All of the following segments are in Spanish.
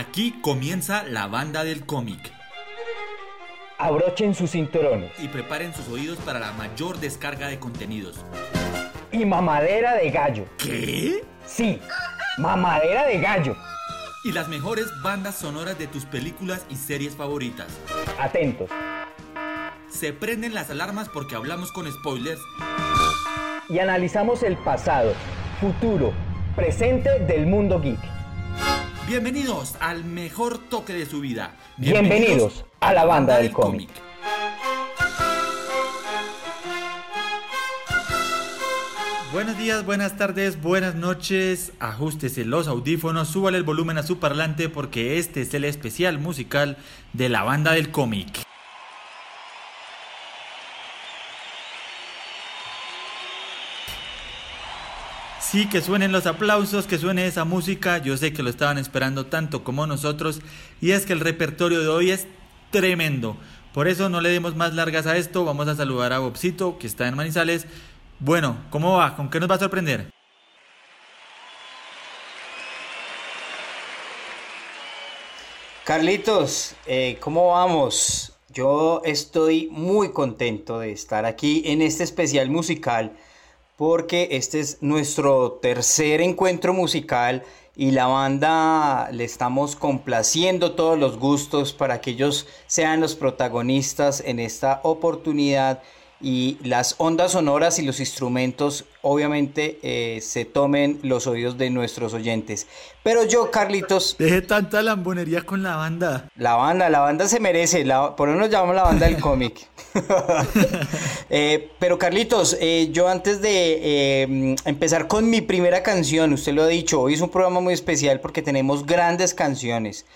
Aquí comienza la banda del cómic. Abrochen sus cinturones. Y preparen sus oídos para la mayor descarga de contenidos. Y mamadera de gallo. ¿Qué? Sí, mamadera de gallo. Y las mejores bandas sonoras de tus películas y series favoritas. Atentos. Se prenden las alarmas porque hablamos con spoilers. Y analizamos el pasado, futuro, presente del mundo geek. Bienvenidos al mejor toque de su vida. Bienvenidos, a la banda del cómic. Buenos días, buenas tardes, buenas noches. Ajústese los audífonos, súbale el volumen a su parlante porque este es el especial musical de la banda del cómic. Sí, que suenen los aplausos, que suene esa música. Yo sé que lo estaban esperando tanto como nosotros. Y es que el repertorio de hoy es tremendo. Por eso no le demos más largas a esto. Vamos a saludar a Bobcito, que está en Manizales. Bueno, ¿cómo va? ¿Con qué nos va a sorprender? Carlitos, eh, ¿cómo vamos? Yo estoy muy contento de estar aquí en este especial musical porque este es nuestro tercer encuentro musical y la banda le estamos complaciendo todos los gustos para que ellos sean los protagonistas en esta oportunidad y las ondas sonoras y los instrumentos obviamente eh, se tomen los oídos de nuestros oyentes. Pero yo, Carlitos... Deje tanta lambonería con la banda. La banda, la banda se merece, la, por eso nos llamamos la banda del cómic. Eh, pero Carlitos, eh, yo antes de empezar con mi primera canción, usted lo ha dicho, hoy es un programa muy especial porque tenemos grandes canciones.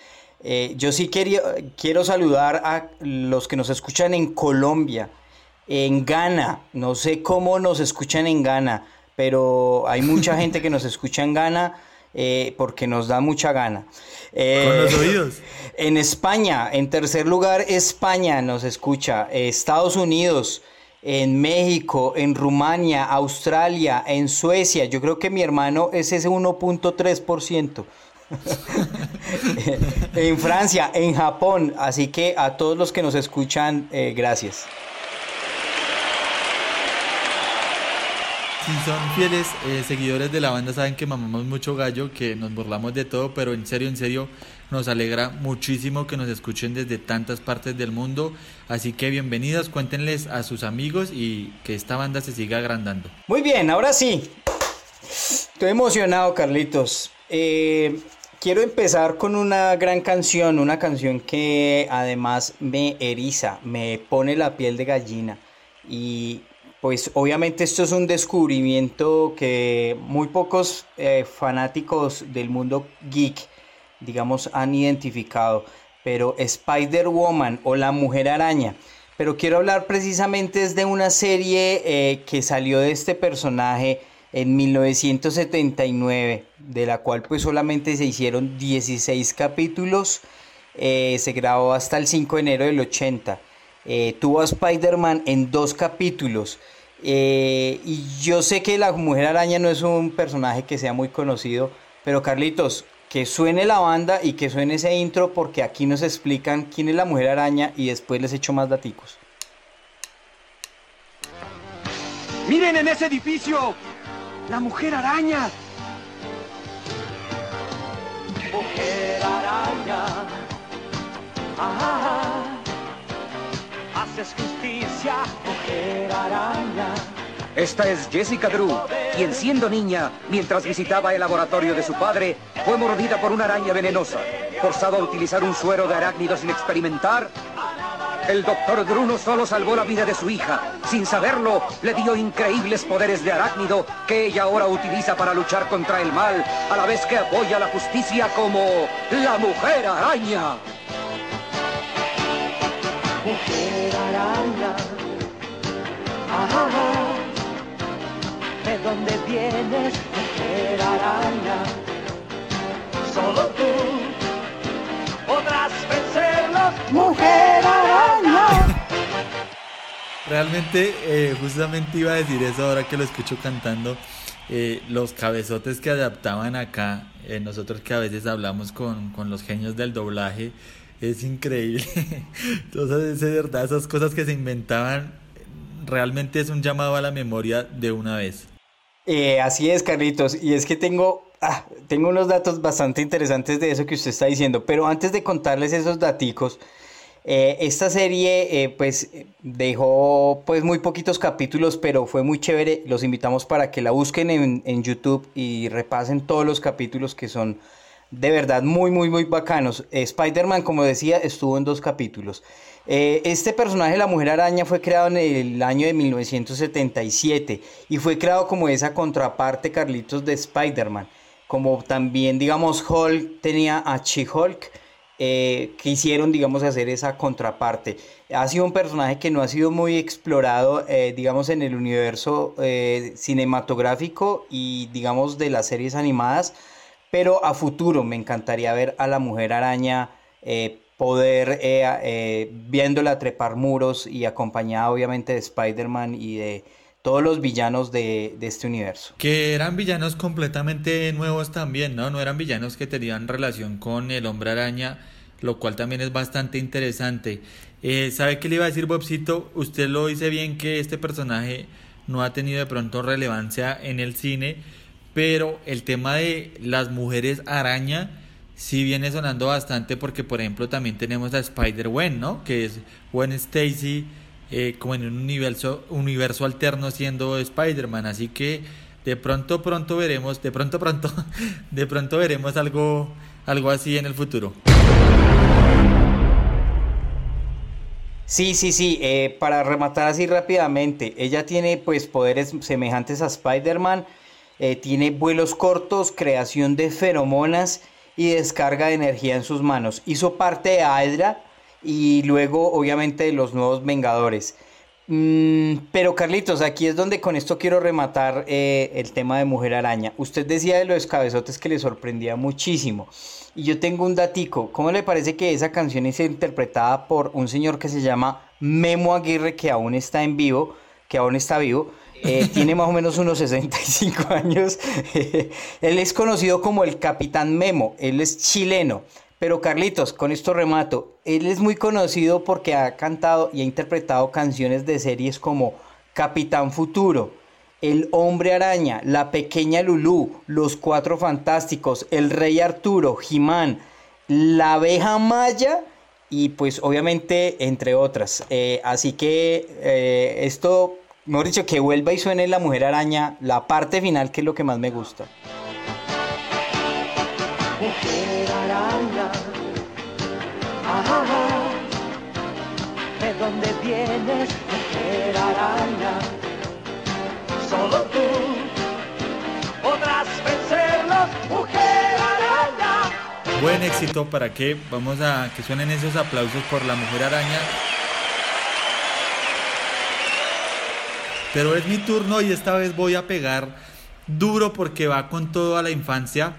yo sí quería, quiero saludar a los que nos escuchan en Colombia, en Ghana. No sé cómo nos escuchan en Ghana, pero hay mucha gente que nos escucha en Ghana eh, porque nos da mucha gana. Eh, Con los oídos. En España, en tercer lugar, España nos escucha. Estados Unidos. En México, en Rumania, Australia, en Suecia. Yo creo que mi hermano es ese 1.3%. en Francia, en Japón. Así que a todos los que nos escuchan, eh, gracias. Si son fieles eh, seguidores de la banda, saben que mamamos mucho gallo, que nos burlamos de todo, pero en serio, en serio, nos alegra muchísimo que nos escuchen desde tantas partes del mundo. Así que bienvenidos, cuéntenles a sus amigos y que esta banda se siga agrandando. Muy bien, ahora sí. Estoy emocionado, Carlitos. Eh, quiero empezar con una gran canción, una canción que además me eriza, me pone la piel de gallina. Y pues obviamente esto es un descubrimiento que muy pocos eh, fanáticos del mundo geek, digamos, han identificado, pero Spider-Woman o la Mujer Araña. Pero quiero hablar precisamente de una serie eh, que salió de este personaje en 1979, de la cual pues solamente se hicieron 16 capítulos, eh, se grabó hasta el 5 de enero del 80. tuvo a Spider-Man en dos capítulos. Eh, y yo sé que la Mujer Araña no es un personaje que sea muy conocido, pero Carlitos, que suene la banda y que suene ese intro porque aquí nos explican quién es la Mujer Araña y después les echo más daticos. Miren en ese edificio, la Mujer Araña. Mujer Araña. Ah, haces justicia, mujer araña. Esta es Jessica Drew, quien siendo niña, mientras visitaba el laboratorio de su padre, fue mordida por una araña venenosa. Forzado a utilizar un suero de arácnido sin experimentar, el doctor Drew no solo salvó la vida de su hija, sin saberlo, le dio increíbles poderes de arácnido que ella ahora utiliza para luchar contra el mal, a la vez que apoya la justicia como la mujer araña. Mujer araña. ¿De dónde vienes, mujer araña? Solo tú podrás vencerlos, mujer araña. Realmente, eh, justamente iba a decir eso ahora que lo escucho cantando. eh, los cabezotes que adaptaban acá, eh, nosotros que a veces hablamos con, con los genios del doblaje, es increíble. Entonces, de verdad, esas cosas que se inventaban realmente es un llamado a la memoria de una vez. Eh, así es, Carlitos. Y es que tengo, ah, tengo unos datos bastante interesantes de eso que usted está diciendo. Pero antes de contarles esos daticos, eh, esta serie eh, pues dejó pues muy poquitos capítulos, pero fue muy chévere. Los invitamos para que la busquen en, en YouTube y repasen todos los capítulos que son de verdad muy, muy, muy bacanos. Spider-Man, como decía, estuvo en dos capítulos. Eh, este personaje, la Mujer Araña, fue creado en el año de 1977 y fue creado como esa contraparte, Carlitos, de Spider-Man. Como también, digamos, Hulk tenía a She-Hulk, eh, quisieron, digamos, hacer esa contraparte. Ha sido un personaje que no ha sido muy explorado, eh, digamos, en el universo cinematográfico y, digamos, de las series animadas, pero a futuro me encantaría ver a la Mujer Araña poder eh, eh, viéndola trepar muros y acompañada obviamente de Spider-Man y de todos los villanos de, de, este universo. Que eran villanos completamente nuevos también, ¿no? No eran villanos que tenían relación con el hombre araña, lo cual también es bastante interesante. Eh, ¿Sabe qué le iba a decir Bobcito? Usted lo dice bien que este personaje no ha tenido de pronto relevancia en el cine, pero el tema de las mujeres araña sí viene sonando bastante porque, por ejemplo, también tenemos a Spider-Gwen, ¿no? Que es Gwen Stacy eh, como en un universo, universo alterno siendo Spider-Man. Así que de pronto, pronto veremos, de pronto, pronto, de pronto veremos algo, algo así en el futuro. Sí, sí, sí, eh, para rematar así rápidamente, ella tiene pues poderes semejantes a Spider-Man, eh, tiene vuelos cortos, creación de feromonas, y descarga de energía en sus manos. Hizo parte de Hydra y luego obviamente de los nuevos Vengadores. Mm, pero Carlitos, aquí es donde con esto quiero rematar eh, el tema de Mujer Araña. Usted decía de los cabezotes que le sorprendía muchísimo. Y yo tengo un datico. ¿Cómo le parece que esa canción es interpretada por un señor que se llama Memo Aguirre, que aún está en vivo, que aún está vivo? Eh, tiene más o menos unos 65 años. él es conocido como el Capitán Memo, él es chileno. Pero Carlitos, con esto remato, él es muy conocido porque ha cantado y ha interpretado canciones de series como Capitán Futuro, El Hombre Araña, La Pequeña Lulú, Los Cuatro Fantásticos, El Rey Arturo, Jimán, La Abeja Maya y pues obviamente entre otras. Eh, así que eh, esto Mejor dicho, que vuelva y suene la mujer araña, la parte final que es lo que más me gusta. Mujer araña, ajá, ¿de dónde vienes, mujer araña? Solo tú podrás vencerlos, mujer araña. Buen éxito para que vamos a que suenen esos aplausos por la mujer araña. Pero es mi turno y esta vez voy a pegar duro porque va con todo a la infancia.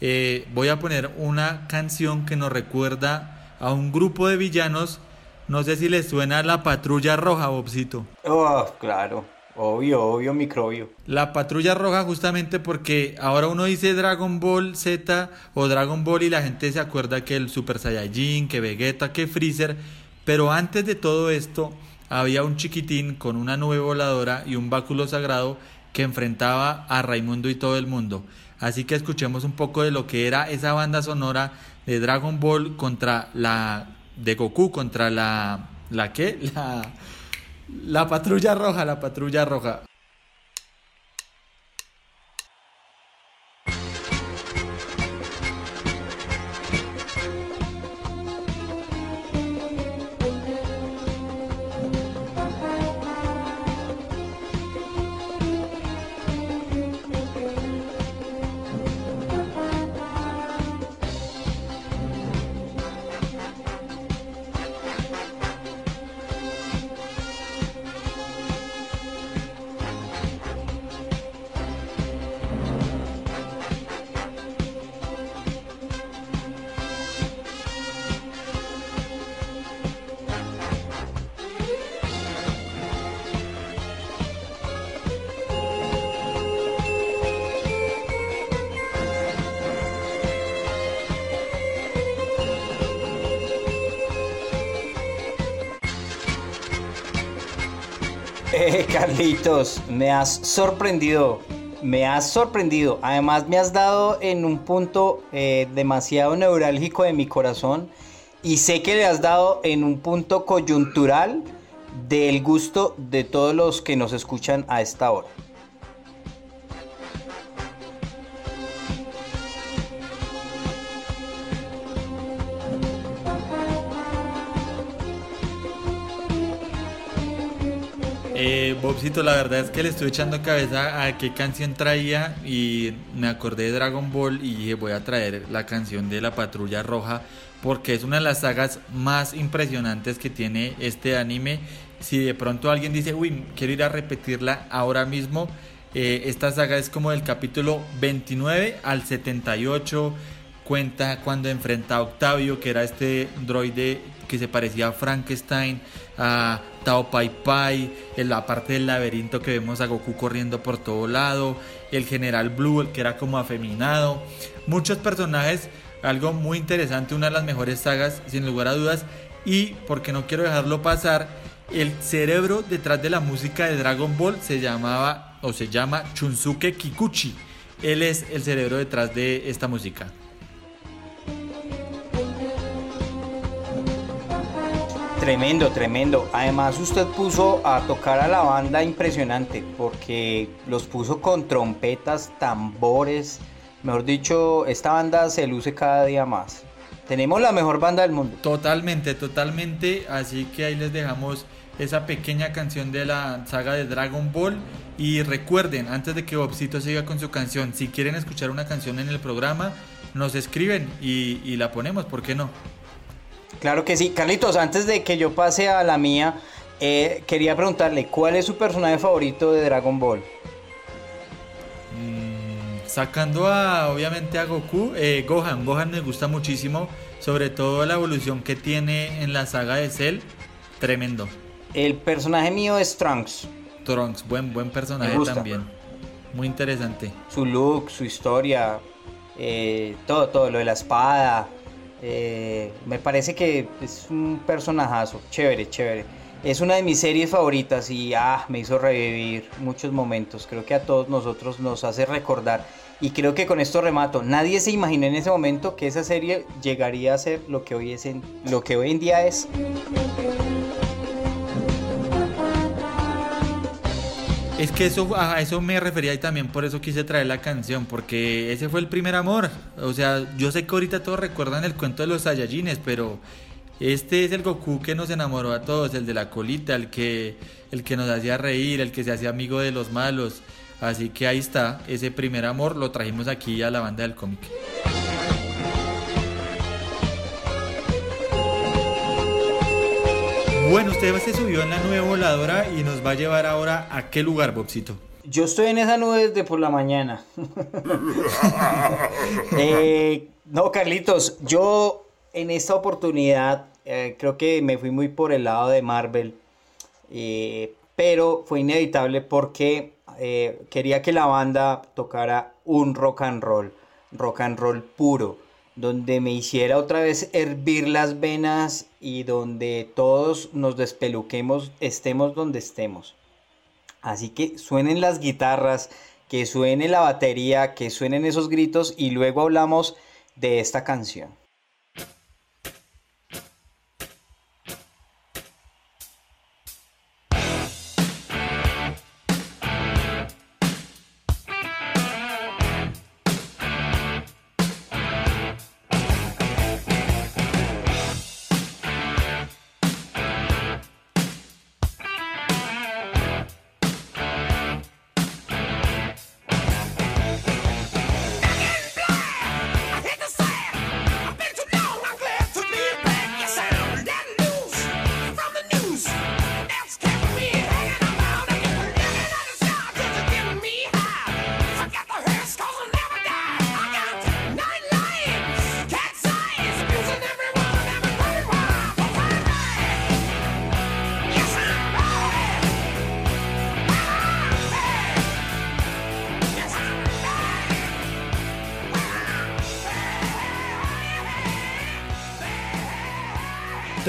Eh, voy a poner una canción que nos recuerda a un grupo de villanos. No sé si les suena la patrulla roja, Bobcito. Oh, claro. Obvio, obvio, microbio. La patrulla roja justamente porque ahora uno dice Dragon Ball Z o Dragon Ball y la gente se acuerda que el Super Saiyajin, que Vegeta, que Freezer. Pero antes de todo esto, había un chiquitín con una nube voladora y un báculo sagrado que enfrentaba a Raimundo y todo el mundo. Así que escuchemos un poco de lo que era esa banda sonora de Dragon Ball contra la de Goku contra la la qué? La la patrulla roja, la patrulla roja. Eh, Carlitos, me has sorprendido. Me has sorprendido. Además, me has dado en un punto eh, demasiado neurálgico de mi corazón. Y sé que le has dado en un punto coyuntural del gusto de todos los que nos escuchan a esta hora. Bobcito, la verdad es que le estoy echando cabeza a qué canción traía y me acordé de Dragon Ball y dije voy a traer la canción de la Patrulla Roja porque es una de las sagas más impresionantes que tiene este anime. Si de pronto alguien dice, uy, quiero ir a repetirla ahora mismo, eh, esta saga es como del capítulo 29 al 78 cuenta cuando enfrenta a Octavio, que era este droide que se parecía a Frankenstein, a Tao Pai Pai, en la parte del laberinto que vemos a Goku corriendo por todo lado, el general Blue, el que era como afeminado, muchos personajes, algo muy interesante, una de las mejores sagas, sin lugar a dudas, y porque no quiero dejarlo pasar, el cerebro detrás de la música de Dragon Ball se llamaba o se llama Chunsuke Kikuchi. Él es el cerebro detrás de esta música. Tremendo, tremendo. Además usted puso a tocar a la banda impresionante porque los puso con trompetas, tambores. Mejor dicho, esta banda se luce cada día más. Tenemos la mejor banda del mundo. Totalmente, totalmente. Así que ahí les dejamos esa pequeña canción de la saga de Dragon Ball. Y recuerden, antes de que Bobcito siga con su canción, si quieren escuchar una canción en el programa, nos escriben y, y la ponemos, ¿por qué no? Claro que sí. Carlitos, antes de que yo pase a la mía, eh, quería preguntarle, ¿cuál es su personaje favorito de Dragon Ball? Mm, sacando a, obviamente, a Goku, eh, Gohan. Gohan me gusta muchísimo, sobre todo la evolución que tiene en la saga de Cell. Tremendo. El personaje mío es Trunks. Trunks, buen, buen personaje también. Muy interesante. Su look, su historia, eh, todo, todo, lo de la espada, eh, me parece que es un personajazo, chévere, chévere. Es una de mis series favoritas y ah, me hizo revivir muchos momentos. Creo que a todos nosotros nos hace recordar. Y creo que con esto remato. Nadie se imaginó en ese momento que esa serie llegaría a ser lo que hoy, es lo que hoy en día es. Es que eso, a eso me refería y también por eso quise traer la canción, porque ese fue el primer amor. O sea, yo sé que ahorita todos recuerdan el cuento de los Saiyajines, pero este es el Goku que nos enamoró a todos, el de la colita, el que, el que nos hacía reír, el que se hacía amigo de los malos. Así que ahí está, ese primer amor lo trajimos aquí a la banda del cómic. Bueno, usted se subió en la nube voladora y nos va a llevar ahora a qué lugar, Bobcito. Yo estoy en esa nube desde por la mañana. Eh, no, Carlitos, yo en esta oportunidad eh, creo que me fui muy por el lado de Marvel, eh, pero fue inevitable porque quería que la banda tocara un rock and roll, rock and roll puro donde me hiciera otra vez hervir las venas y donde todos nos despeluquemos, estemos donde estemos. Así que suenen las guitarras, que suene la batería, que suenen esos gritos y luego hablamos de esta canción.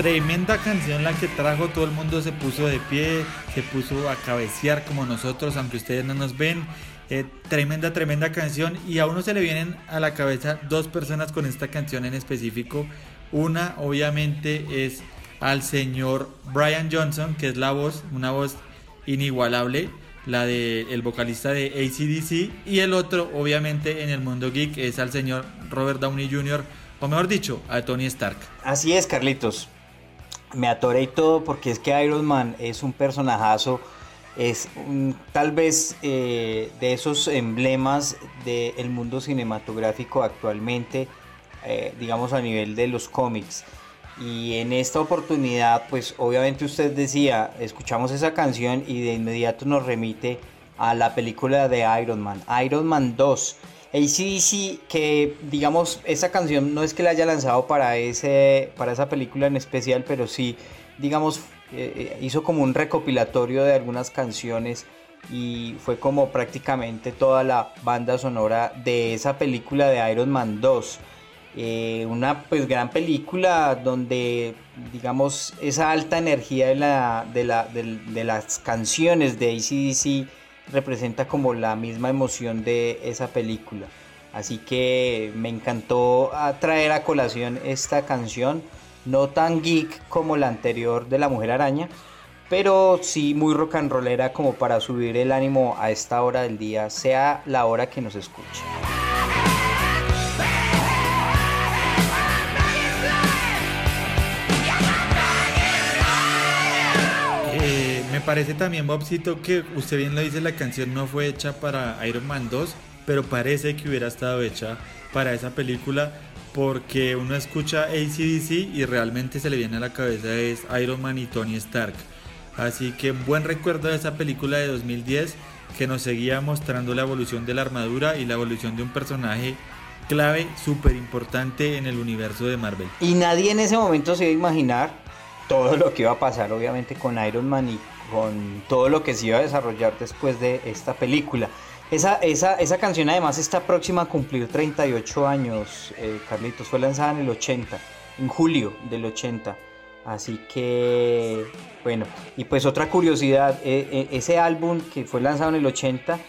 Tremenda canción la que trajo, todo el mundo se puso de pie, se puso a cabecear como nosotros, aunque ustedes no nos ven. Eh, tremenda, tremenda canción y a uno se le vienen a la cabeza dos personas con esta canción en específico. Una obviamente es al señor Brian Johnson, que es la voz, una voz inigualable, la del el vocalista de ACDC, y el otro obviamente en el mundo geek es al señor Robert Downey Jr., o mejor dicho, a Tony Stark. Así es, Carlitos. Me atoré y todo porque es que Iron Man es un personajazo, es tal vez eh, de esos emblemas del mundo cinematográfico actualmente, eh, digamos a nivel de los cómics. Y en esta oportunidad, pues obviamente usted decía, escuchamos esa canción y de inmediato nos remite a la película de Iron Man, Iron Man 2 ACDC, que digamos, esa canción no es que la haya lanzado para, ese, para esa película en especial, pero sí, digamos, eh, eh, hizo como un recopilatorio de algunas canciones y fue como prácticamente toda la banda sonora de esa película de Iron Man 2. Eh, una pues gran película donde digamos esa alta energía de, la, de, la, de las canciones de ACDC representa como la misma emoción de esa película. Así que me encantó traer a colación esta canción, no tan geek como la anterior de La Mujer Araña, pero sí muy rock and rollera como para subir el ánimo a esta hora del día, sea la hora que nos escuche. Parece también, Bobcito, que usted bien lo dice, la canción no fue hecha para Iron Man 2, pero parece que hubiera estado hecha para esa película porque uno escucha ACDC y realmente se le viene a la cabeza es Iron Man y Tony Stark. Así que buen recuerdo de esa película de 2010 que nos seguía mostrando la evolución de la armadura y la evolución de un personaje clave, súper importante en el universo de Marvel. Y nadie en ese momento se iba a imaginar todo lo que iba a pasar obviamente con Iron Man y con todo lo que se iba a desarrollar después de esta película. Esa, esa, esa canción además está próxima a cumplir 38 años, eh, Carlitos. Fue lanzada en el 80, en julio del 80. Así que, bueno, y pues otra curiosidad, eh, eh, ese álbum que fue lanzado en el 80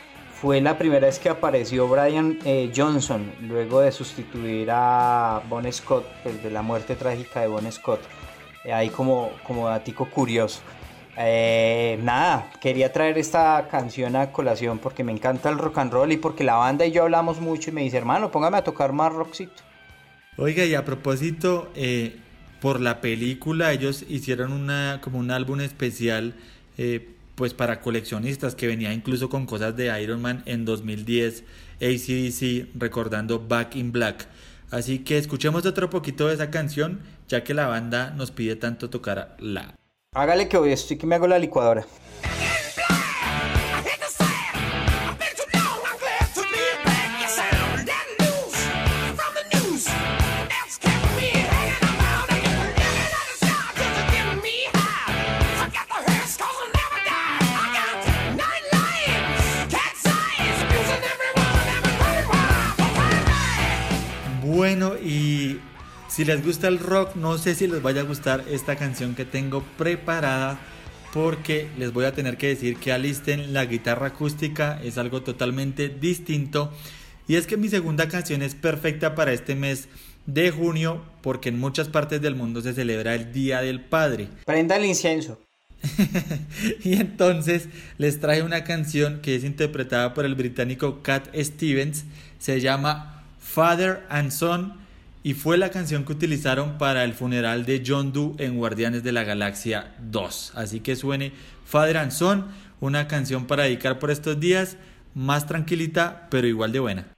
fue la primera vez que apareció Brian Johnson, luego de sustituir a Bon Scott, pues, de la muerte trágica de Bon Scott. ahí como, como datico curioso. Eh, nada, quería traer esta canción a colación porque me encanta el rock and roll y porque la banda y yo hablamos mucho y me dice, hermano, póngame a tocar más rockcito. Oiga, y a propósito, eh, por la película ellos hicieron una como un álbum especial eh, pues para coleccionistas que venía incluso con cosas de Iron Man en 2010, ACDC recordando Back in Black. Así que escuchemos otro poquito de esa canción, ya que la banda nos pide tanto tocar la Hágale que hoy estoy que me hago la licuadora. Les gusta el rock, no sé si les vaya a gustar esta canción que tengo preparada porque les voy a tener que decir que alisten la guitarra acústica, es algo totalmente distinto. Y es que mi segunda canción es perfecta para este mes de junio porque en muchas partes del mundo se celebra el Día del Padre. Prenda el incienso. y entonces les traje una canción que es interpretada por el británico Cat Stevens, se llama Father and Son y fue la canción que utilizaron para el funeral de John Doe en Guardianes de la Galaxia 2. Así que suene Father and una canción para dedicar por estos días, más tranquilita, pero igual de buena.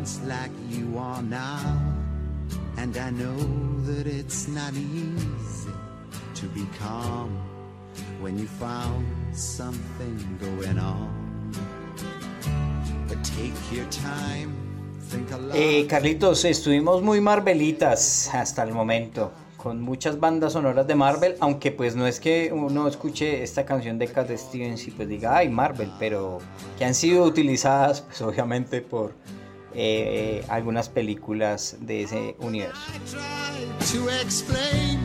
Once like you are now, and I know that it's not easy to be calm when you found something going on. But take your time. Eh, Carlitos, estuvimos muy Marvelitas hasta el momento, con muchas bandas sonoras de Marvel, aunque pues no es que uno escuche esta canción de Cat Stevens y pues diga, ay, Marvel, pero que han sido utilizadas pues obviamente por eh, algunas películas de ese universo. try to explain.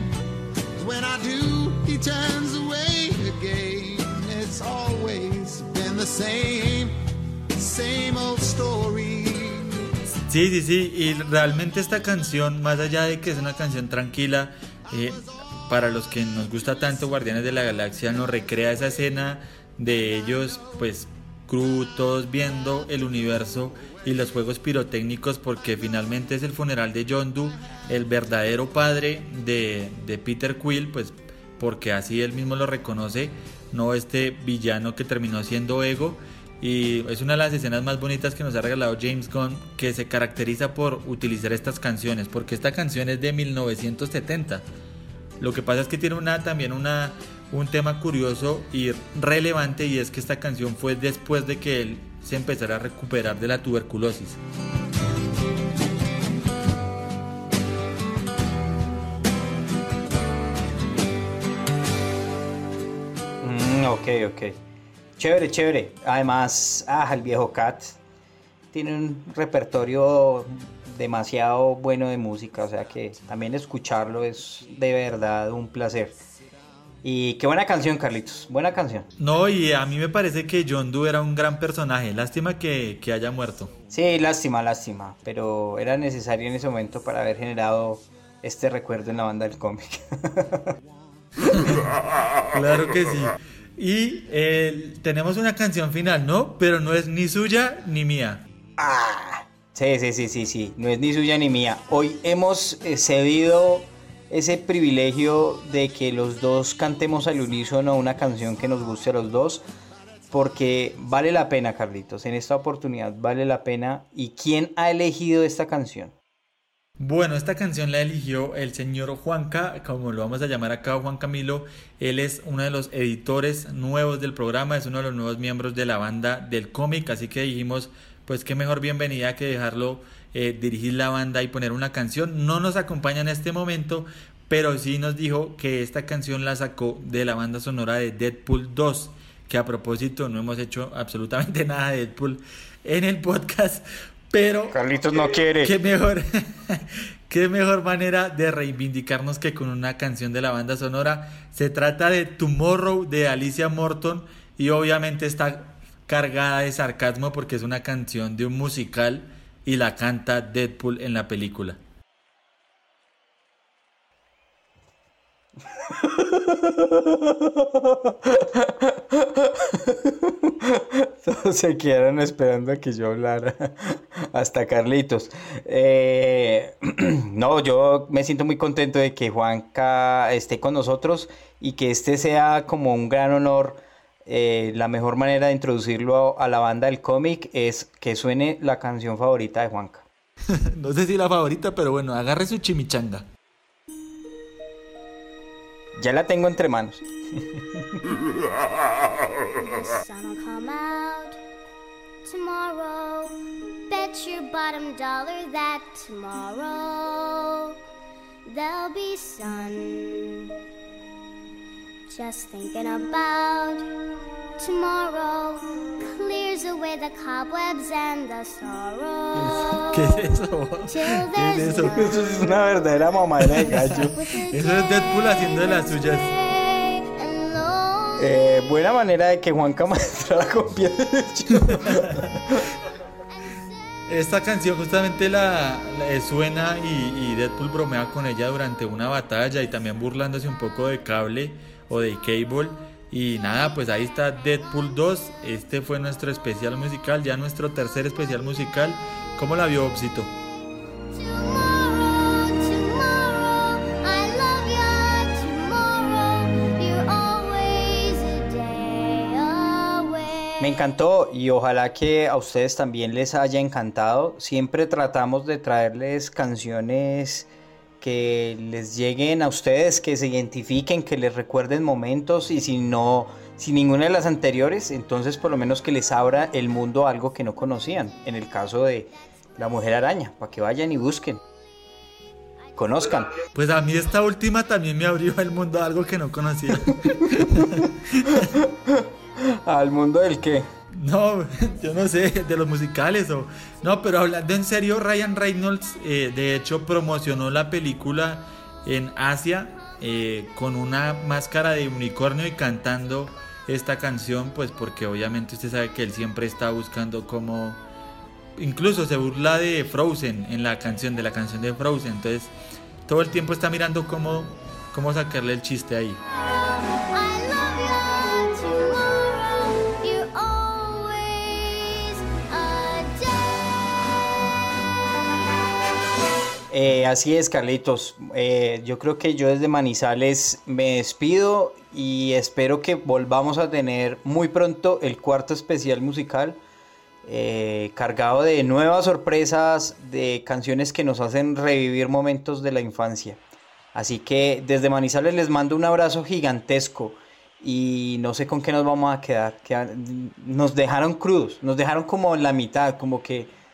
When I do, he turns away again. It's always been the same, same old story. Sí, sí, sí, y realmente esta canción, más allá de que es una canción tranquila, eh, para los que nos gusta tanto Guardianes de la Galaxia, nos recrea esa escena de ellos, pues, crew, todos viendo el universo y los juegos pirotécnicos, porque finalmente es el funeral de John Doe, el verdadero padre de, de Peter Quill, pues, porque así él mismo lo reconoce, no este villano que terminó siendo Ego. Y es una de las escenas más bonitas que nos ha regalado James Gunn, que se caracteriza por utilizar estas canciones, porque esta canción es de 1970. Lo que pasa es que tiene una, también una, un tema curioso y relevante, y es que esta canción fue después de que él se empezara a recuperar de la tuberculosis. Mm, ok, ok. Chévere, chévere. Además, ah, el viejo Cat tiene un repertorio demasiado bueno de música, o sea que también escucharlo es de verdad un placer. Y qué buena canción, Carlitos, buena canción. No, y a mí me parece que John Doe era un gran personaje. Lástima que, que haya muerto. Sí, lástima, lástima, pero era necesario en ese momento para haber generado este recuerdo en la banda del cómic. Claro que sí. Y eh, tenemos una canción final, ¿no? Pero no es ni suya ni mía. Ah, sí, sí, sí, sí, sí, no es ni suya ni mía. Hoy hemos eh, cedido ese privilegio de que los dos cantemos al unísono una canción que nos guste a los dos, porque vale la pena, Carlitos, en esta oportunidad vale la pena. ¿Y quién ha elegido esta canción? Bueno, esta canción la eligió el señor Juanca, como lo vamos a llamar acá, Juan Camilo. Él es uno de los editores nuevos del programa, es uno de los nuevos miembros de la banda del cómic, así que dijimos, pues qué mejor bienvenida que dejarlo eh, dirigir la banda y poner una canción. No nos acompaña en este momento, pero sí nos dijo que esta canción la sacó de la banda sonora de Deadpool 2, que a propósito no hemos hecho absolutamente nada de Deadpool en el podcast, pero Carlitos no quiere. qué mejor, qué mejor manera de reivindicarnos que con una canción de la banda sonora. Se trata de Tomorrow de Alicia Morton y obviamente está cargada de sarcasmo porque es una canción de un musical y la canta Deadpool en la película. Todos se quedaron esperando a que yo hablara. Hasta Carlitos. Eh, no, yo me siento muy contento de que Juanca esté con nosotros y que este sea como un gran honor. Eh, la mejor manera de introducirlo a, a la banda del cómic es que suene la canción favorita de Juanca. No sé si la favorita, pero bueno, agarre su chimichanga. Ya la tengo entre manos. Sun'll come out tomorrow. Bet your bottom dollar that tomorrow there'll be sun. Just thinking about tomorrow clears away the cobwebs and the sorrow. ¿Qué es eso? ¿Qué es eso? Eso es una verdadera mamadera de gallo. Eso es Deadpool haciendo de las suyas. Eh, buena manera de que Juanca muestra la copia de hecho. Esta canción justamente la, la- eh, suena y, y Deadpool bromea con ella durante una batalla y también burlándose un poco de Cable o de Cable. Y nada, pues ahí está Deadpool 2. Este fue nuestro especial musical, ya nuestro tercer especial musical. ¿Cómo la vio Opsito? Me encantó y ojalá que a ustedes también les haya encantado. Siempre tratamos de traerles canciones que les lleguen a ustedes, que se identifiquen, que les recuerden momentos y si no, si ninguna de las anteriores, entonces por lo menos que les abra el mundo a algo que no conocían. En el caso de La Mujer Araña, para que vayan y busquen conozcan. Pues a mí esta última también me abrió el mundo a algo que no conocía. ¿Al mundo del qué? No, yo no sé, de los musicales o... No, pero hablando en serio, Ryan Reynolds eh, de hecho promocionó la película en Asia eh, con una máscara de unicornio y cantando esta canción, pues porque obviamente usted sabe que él siempre está buscando cómo incluso se burla de Frozen en la canción, de la canción de Frozen. Entonces, todo el tiempo está mirando cómo, cómo sacarle el chiste ahí. Eh, así es, Carlitos. Eh, yo creo que yo desde Manizales me despido y espero que volvamos a tener muy pronto el cuarto especial musical eh, cargado de nuevas sorpresas, de canciones que nos hacen revivir momentos de la infancia. Así que desde Manizales les mando un abrazo gigantesco y no sé con qué nos vamos a quedar. nos dejaron crudos, nos dejaron como en la mitad, como que mm,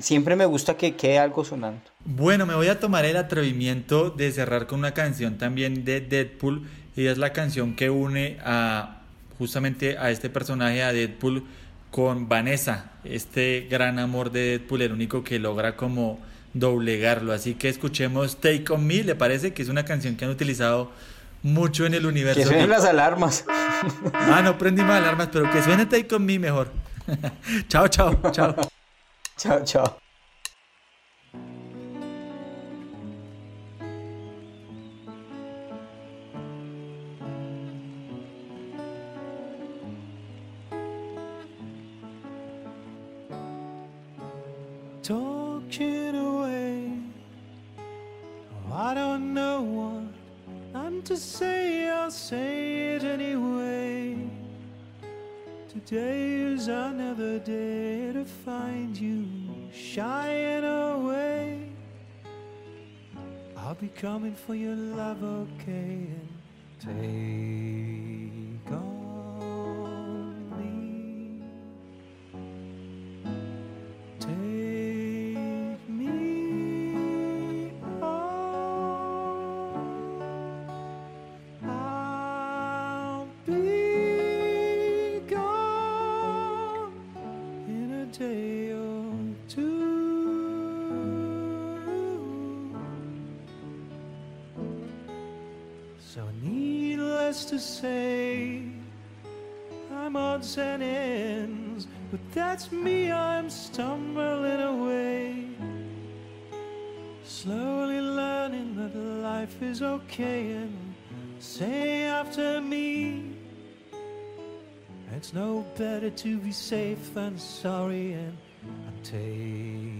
siempre me gusta que quede algo sonando. Bueno, me voy a tomar el atrevimiento de cerrar con una canción también de Deadpool y es la canción que une a justamente a este personaje, a Deadpool, con Vanessa, este gran amor de Deadpool, el único que logra como doblegarlo. Así que escuchemos Take On Me, ¿le parece? Que es una canción que han utilizado mucho en el universo. Que suenen las alarmas. Ah, no prendí más alarmas, pero que suene Take On Me mejor. chao, chao, chao. Chao, chao. talking away. Oh, I don't know what I'm to say, I'll say it anyway. Today is another day to find you shying away. I'll be coming for your love, okay? And to say I'm odds and ends, but that's me, I'm stumbling away. Slowly learning that life is okay, and say after me, it's no better to be safe than sorry, and, and take.